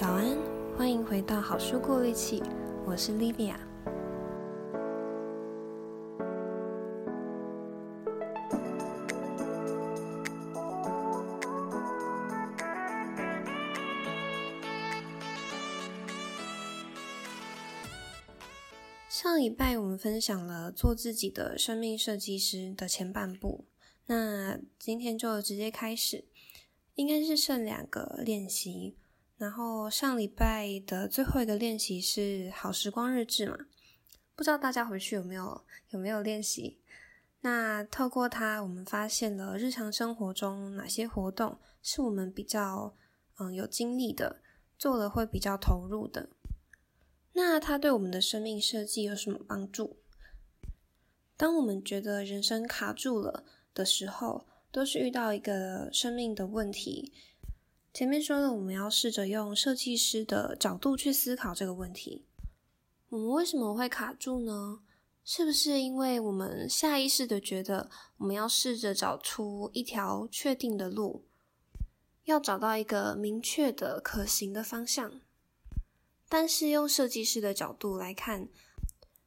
早安，欢迎回到好书过滤器，我是 Livia。上礼拜我们分享了做自己的生命设计师的前半部，那今天就直接开始，应该是剩两个练习。然后上礼拜的最后一个练习是好时光日志嘛，不知道大家回去有没有有没有练习？那透过它，我们发现了日常生活中哪些活动是我们比较嗯有精力的，做了会比较投入的。那它对我们的生命设计有什么帮助？当我们觉得人生卡住了的时候，都是遇到一个生命的问题。前面说的，我们要试着用设计师的角度去思考这个问题。我们为什么会卡住呢？是不是因为我们下意识的觉得我们要试着找出一条确定的路，要找到一个明确的可行的方向？但是用设计师的角度来看，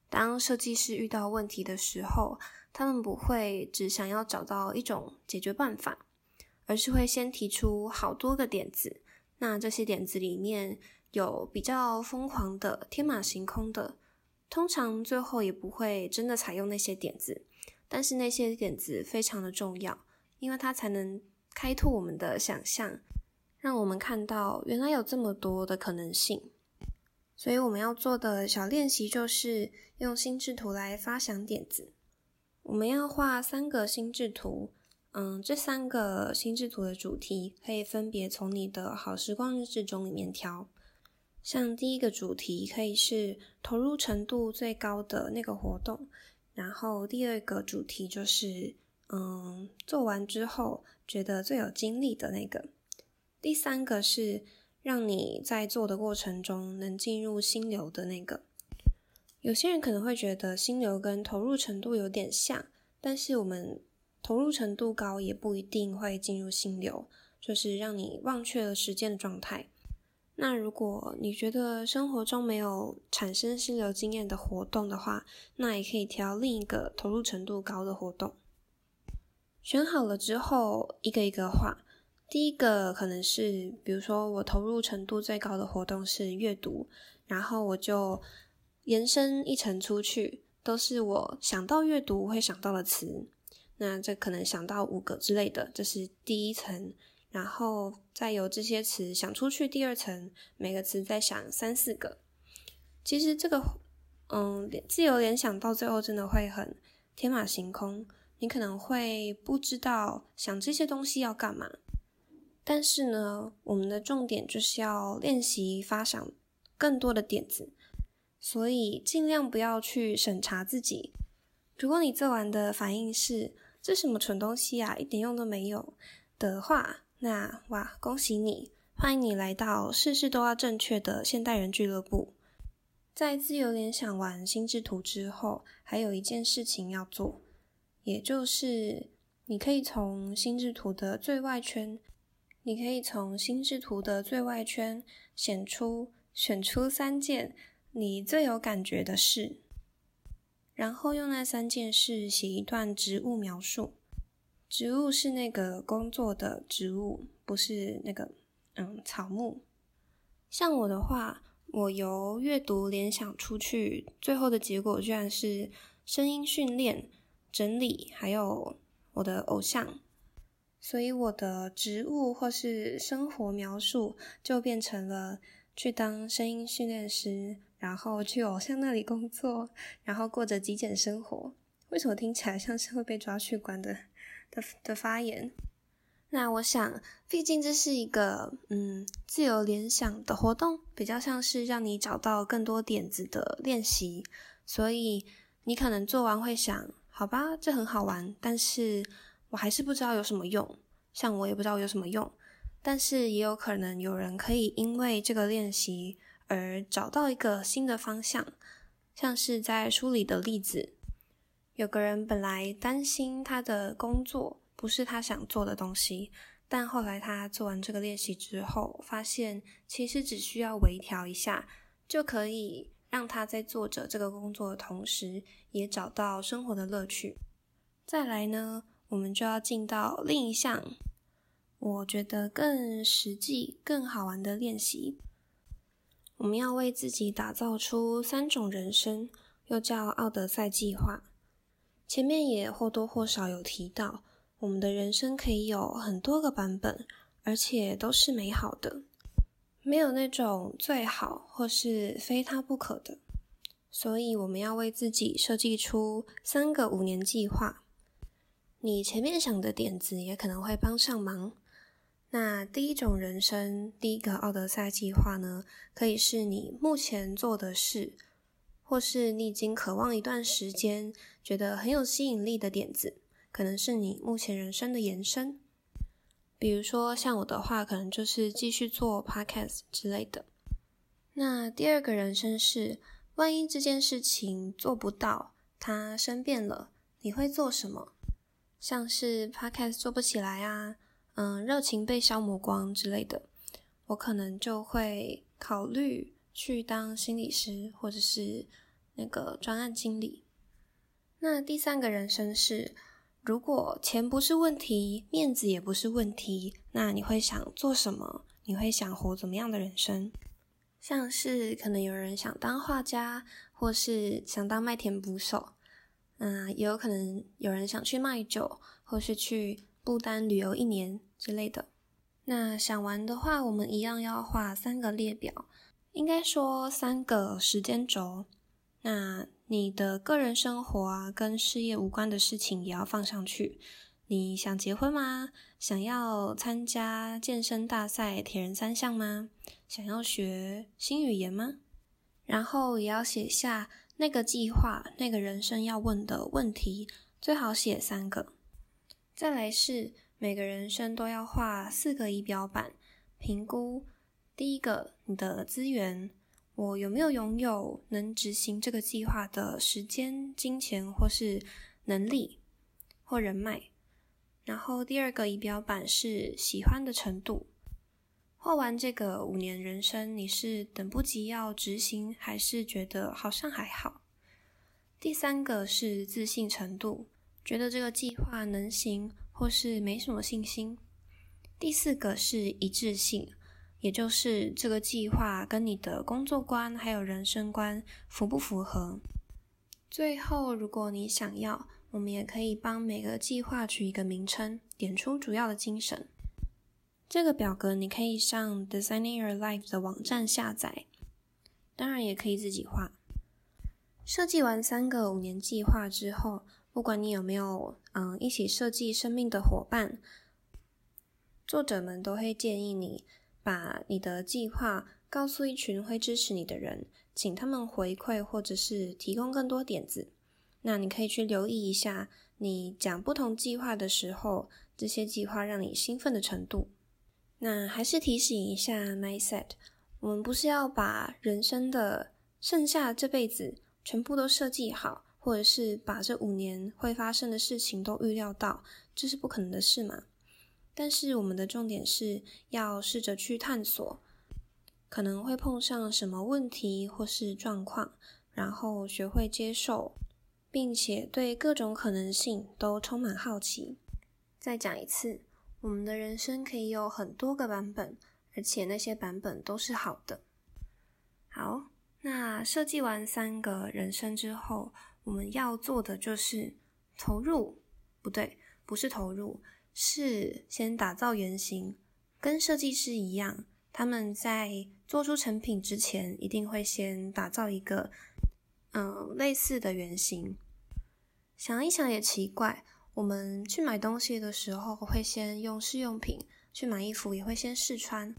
当设计师遇到问题的时候，他们不会只想要找到一种解决办法。而是会先提出好多个点子，那这些点子里面有比较疯狂的、天马行空的，通常最后也不会真的采用那些点子，但是那些点子非常的重要，因为它才能开拓我们的想象，让我们看到原来有这么多的可能性。所以我们要做的小练习就是用心智图来发想点子，我们要画三个心智图。嗯，这三个心智图的主题可以分别从你的好时光日志中里面挑。像第一个主题可以是投入程度最高的那个活动，然后第二个主题就是嗯，做完之后觉得最有精力的那个，第三个是让你在做的过程中能进入心流的那个。有些人可能会觉得心流跟投入程度有点像，但是我们。投入程度高也不一定会进入心流，就是让你忘却了时间的状态。那如果你觉得生活中没有产生心流经验的活动的话，那也可以挑另一个投入程度高的活动。选好了之后，一个一个画。第一个可能是，比如说我投入程度最高的活动是阅读，然后我就延伸一层出去，都是我想到阅读会想到的词。那这可能想到五个之类的，这是第一层，然后再由这些词想出去第二层，每个词再想三四个。其实这个，嗯，自由联想到最后真的会很天马行空，你可能会不知道想这些东西要干嘛。但是呢，我们的重点就是要练习发想更多的点子，所以尽量不要去审查自己。如果你做完的反应是，这什么蠢东西啊，一点用都没有的话，那哇，恭喜你，欢迎你来到事事都要正确的现代人俱乐部。在自由联想完心智图之后，还有一件事情要做，也就是你可以从心智图的最外圈，你可以从心智图的最外圈选出选出三件你最有感觉的事。然后用那三件事写一段植物描述。植物是那个工作的植物，不是那个嗯草木。像我的话，我由阅读联想出去，最后的结果居然是声音训练、整理，还有我的偶像。所以我的植物或是生活描述就变成了去当声音训练师。然后去偶像那里工作，然后过着极简生活。为什么听起来像是会被抓去关的的的发言？那我想，毕竟这是一个嗯自由联想的活动，比较像是让你找到更多点子的练习。所以你可能做完会想，好吧，这很好玩，但是我还是不知道有什么用。像我也不知道有什么用，但是也有可能有人可以因为这个练习。而找到一个新的方向，像是在书里的例子，有个人本来担心他的工作不是他想做的东西，但后来他做完这个练习之后，发现其实只需要微调一下，就可以让他在做着这个工作的同时，也找到生活的乐趣。再来呢，我们就要进到另一项，我觉得更实际、更好玩的练习。我们要为自己打造出三种人生，又叫奥德赛计划。前面也或多或少有提到。我们的人生可以有很多个版本，而且都是美好的，没有那种最好或是非它不可的。所以我们要为自己设计出三个五年计划。你前面想的点子也可能会帮上忙。那第一种人生，第一个奥德赛计划呢，可以是你目前做的事，或是你已经渴望一段时间，觉得很有吸引力的点子。可能是你目前人生的延伸，比如说像我的话，可能就是继续做 podcast 之类的。那第二个人生是，万一这件事情做不到，它生变了，你会做什么？像是 podcast 做不起来啊，嗯，热情被消磨光之类的，我可能就会考虑去当心理师，或者是那个专案经理。那第三个人生是。如果钱不是问题，面子也不是问题，那你会想做什么？你会想活怎么样的人生？像是可能有人想当画家，或是想当麦田捕手，嗯，也有可能有人想去卖酒，或是去不丹旅游一年之类的。那想玩的话，我们一样要画三个列表，应该说三个时间轴。那你的个人生活啊，跟事业无关的事情也要放上去。你想结婚吗？想要参加健身大赛铁人三项吗？想要学新语言吗？然后也要写下那个计划、那个人生要问的问题，最好写三个。再来是每个人生都要画四个仪表板，评估第一个你的资源。我有没有拥有能执行这个计划的时间、金钱，或是能力或人脉？然后第二个仪表板是喜欢的程度。画完这个五年人生，你是等不及要执行，还是觉得好像还好？第三个是自信程度，觉得这个计划能行，或是没什么信心。第四个是一致性。也就是这个计划跟你的工作观还有人生观符不符合？最后，如果你想要，我们也可以帮每个计划取一个名称，点出主要的精神。这个表格你可以上 Designing Your Life 的网站下载，当然也可以自己画。设计完三个五年计划之后，不管你有没有嗯一起设计生命的伙伴，作者们都会建议你。把你的计划告诉一群会支持你的人，请他们回馈或者是提供更多点子。那你可以去留意一下，你讲不同计划的时候，这些计划让你兴奋的程度。那还是提醒一下，Mindset，我们不是要把人生的剩下这辈子全部都设计好，或者是把这五年会发生的事情都预料到，这是不可能的事嘛。但是我们的重点是要试着去探索，可能会碰上什么问题或是状况，然后学会接受，并且对各种可能性都充满好奇。再讲一次，我们的人生可以有很多个版本，而且那些版本都是好的。好，那设计完三个人生之后，我们要做的就是投入，不对，不是投入。是先打造原型，跟设计师一样，他们在做出成品之前，一定会先打造一个嗯类似的原型。想一想也奇怪，我们去买东西的时候会先用试用品，去买衣服也会先试穿，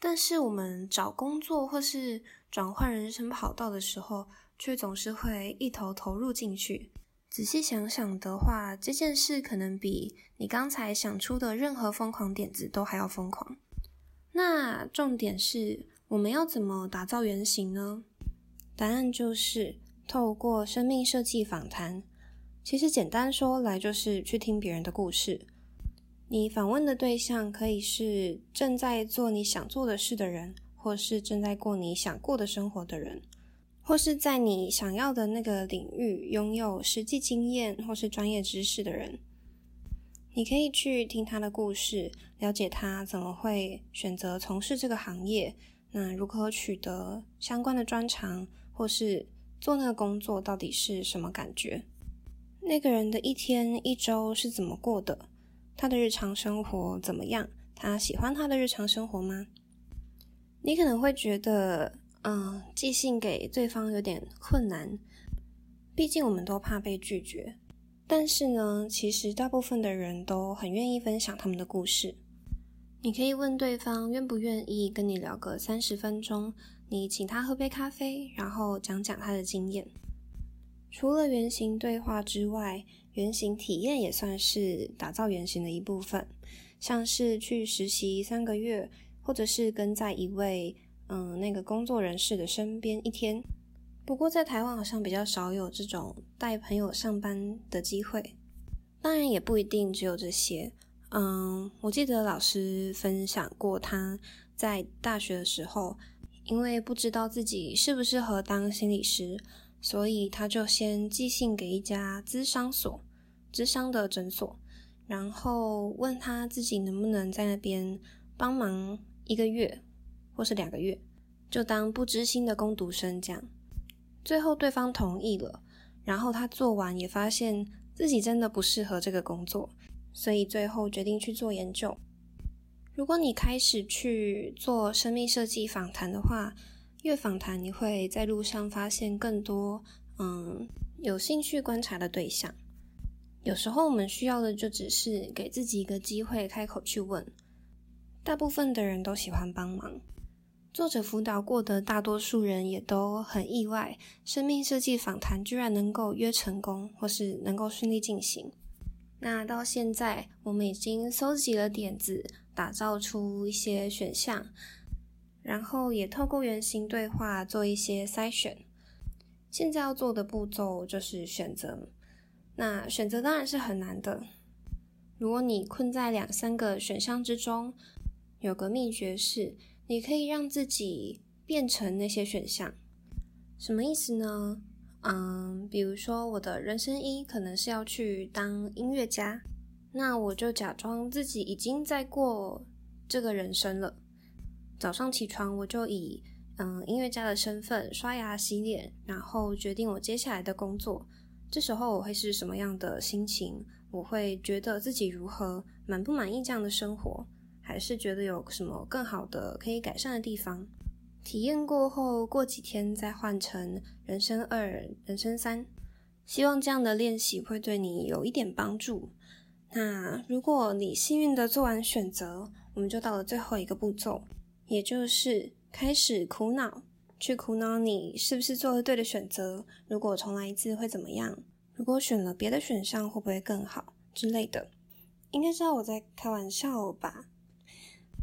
但是我们找工作或是转换人生跑道的时候，却总是会一头投入进去。仔细想想的话，这件事可能比你刚才想出的任何疯狂点子都还要疯狂。那重点是，我们要怎么打造原型呢？答案就是透过生命设计访谈。其实简单说来，就是去听别人的故事。你访问的对象可以是正在做你想做的事的人，或是正在过你想过的生活的人，或是在你想要的那个领域拥有实际经验或是专业知识的人。你可以去听他的故事，了解他怎么会选择从事这个行业，那如何取得相关的专长，或是做那个工作到底是什么感觉？那个人的一天一周是怎么过的？他的日常生活怎么样？他喜欢他的日常生活吗？你可能会觉得，嗯，寄信给对方有点困难，毕竟我们都怕被拒绝。但是呢，其实大部分的人都很愿意分享他们的故事。你可以问对方愿不愿意跟你聊个三十分钟，你请他喝杯咖啡，然后讲讲他的经验。除了原型对话之外，原型体验也算是打造原型的一部分，像是去实习三个月，或者是跟在一位嗯那个工作人士的身边一天。不过在台湾好像比较少有这种带朋友上班的机会，当然也不一定只有这些。嗯，我记得老师分享过他在大学的时候，因为不知道自己适不适合当心理师，所以他就先寄信给一家咨商所。咨商的诊所，然后问他自己能不能在那边帮忙一个月，或是两个月，就当不知心的工读生这样。最后对方同意了，然后他做完也发现自己真的不适合这个工作，所以最后决定去做研究。如果你开始去做生命设计访谈的话，越访谈你会在路上发现更多嗯有兴趣观察的对象。有时候我们需要的就只是给自己一个机会，开口去问。大部分的人都喜欢帮忙，作者辅导过的大多数人也都很意外，生命设计访谈居然能够约成功，或是能够顺利进行。那到现在，我们已经搜集了点子，打造出一些选项，然后也透过原型对话做一些筛选。现在要做的步骤就是选择。那选择当然是很难的。如果你困在两三个选项之中，有个秘诀是，你可以让自己变成那些选项。什么意思呢？嗯，比如说我的人生一可能是要去当音乐家，那我就假装自己已经在过这个人生了。早上起床，我就以嗯音乐家的身份刷牙洗脸，然后决定我接下来的工作。这时候我会是什么样的心情？我会觉得自己如何，满不满意这样的生活，还是觉得有什么更好的可以改善的地方？体验过后，过几天再换成人生二、人生三。希望这样的练习会对你有一点帮助。那如果你幸运的做完选择，我们就到了最后一个步骤，也就是开始苦恼。去苦恼你是不是做了对的选择？如果重来一次会怎么样？如果选了别的选项会不会更好之类的？应该知道我在开玩笑吧？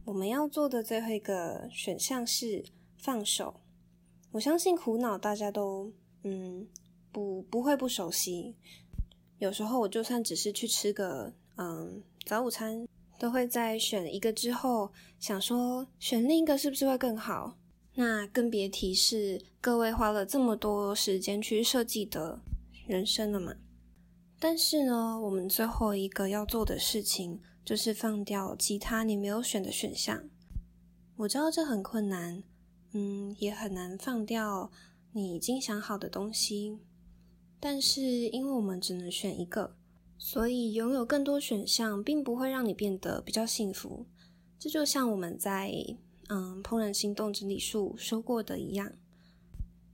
我们要做的最后一个选项是放手。我相信苦恼大家都嗯不不会不熟悉。有时候我就算只是去吃个嗯早午餐，都会在选一个之后想说选另一个是不是会更好？那更别提是各位花了这么多时间去设计的人生了嘛。但是呢，我们最后一个要做的事情就是放掉其他你没有选的选项。我知道这很困难，嗯，也很难放掉你已经想好的东西。但是因为我们只能选一个，所以拥有更多选项并不会让你变得比较幸福。这就像我们在。嗯，怦然心动整理术说过的一样，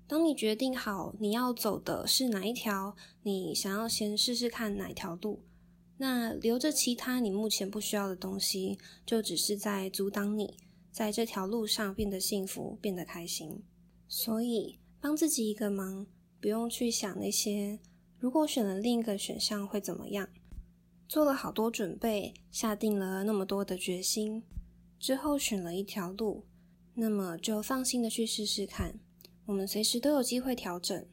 当你决定好你要走的是哪一条，你想要先试试看哪条路，那留着其他你目前不需要的东西，就只是在阻挡你在这条路上变得幸福、变得开心。所以，帮自己一个忙，不用去想那些如果选了另一个选项会怎么样，做了好多准备，下定了那么多的决心。之后选了一条路，那么就放心的去试试看。我们随时都有机会调整，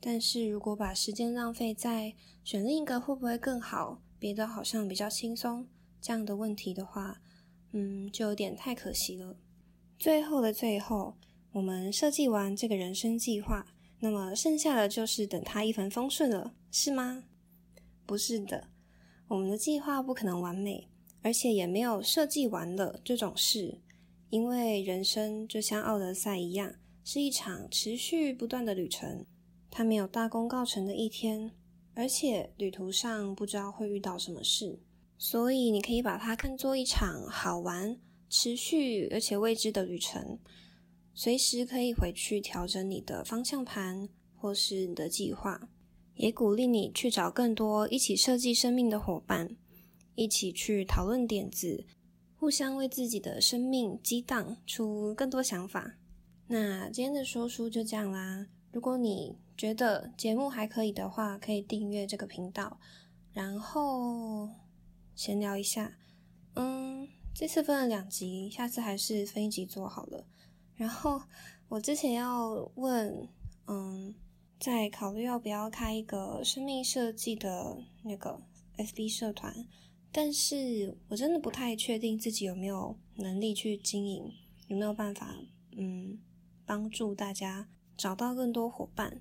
但是如果把时间浪费在选另一个会不会更好，别的好像比较轻松，这样的问题的话，嗯，就有点太可惜了。最后的最后，我们设计完这个人生计划，那么剩下的就是等它一帆风顺了，是吗？不是的，我们的计划不可能完美，而且也没有设计完了这种事，因为人生就像奥德赛一样，是一场持续不断的旅程，它没有大功告成的一天，而且旅途上不知道会遇到什么事，所以你可以把它看作一场好玩、持续而且未知的旅程。随时可以回去调整你的方向盘，或是你的计划，也鼓励你去找更多一起设计生命的伙伴，一起去讨论点子，互相为自己的生命激荡出更多想法。那今天的说书就这样啦。如果你觉得节目还可以的话，可以订阅这个频道，然后闲聊一下。嗯，这次分了两集，下次还是分一集做好了。然后我之前要问，嗯，在考虑要不要开一个生命设计的那个 FB 社团，但是我真的不太确定自己有没有能力去经营，有没有办法，嗯，帮助大家找到更多伙伴。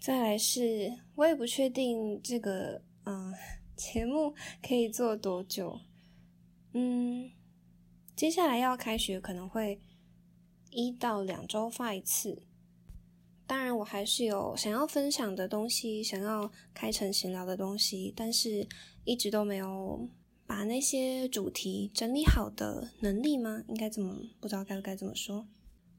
再来是，我也不确定这个，嗯，节目可以做多久。嗯，接下来要开学可能会。一到两周发一次，当然我还是有想要分享的东西，想要开成闲聊的东西，但是一直都没有把那些主题整理好的能力吗？应该怎么，不知道该不该这么说。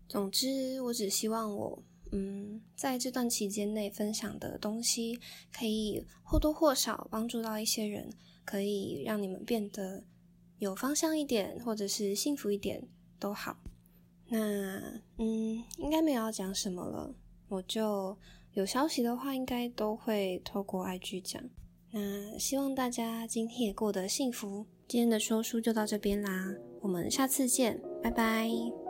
总之，我只希望我嗯，在这段期间内分享的东西，可以或多或少帮助到一些人，可以让你们变得有方向一点，或者是幸福一点都好。那嗯，应该没有要讲什么了。我就有消息的话，应该都会透过 IG 讲。那希望大家今天也过得幸福。今天的说书就到这边啦，我们下次见，拜拜。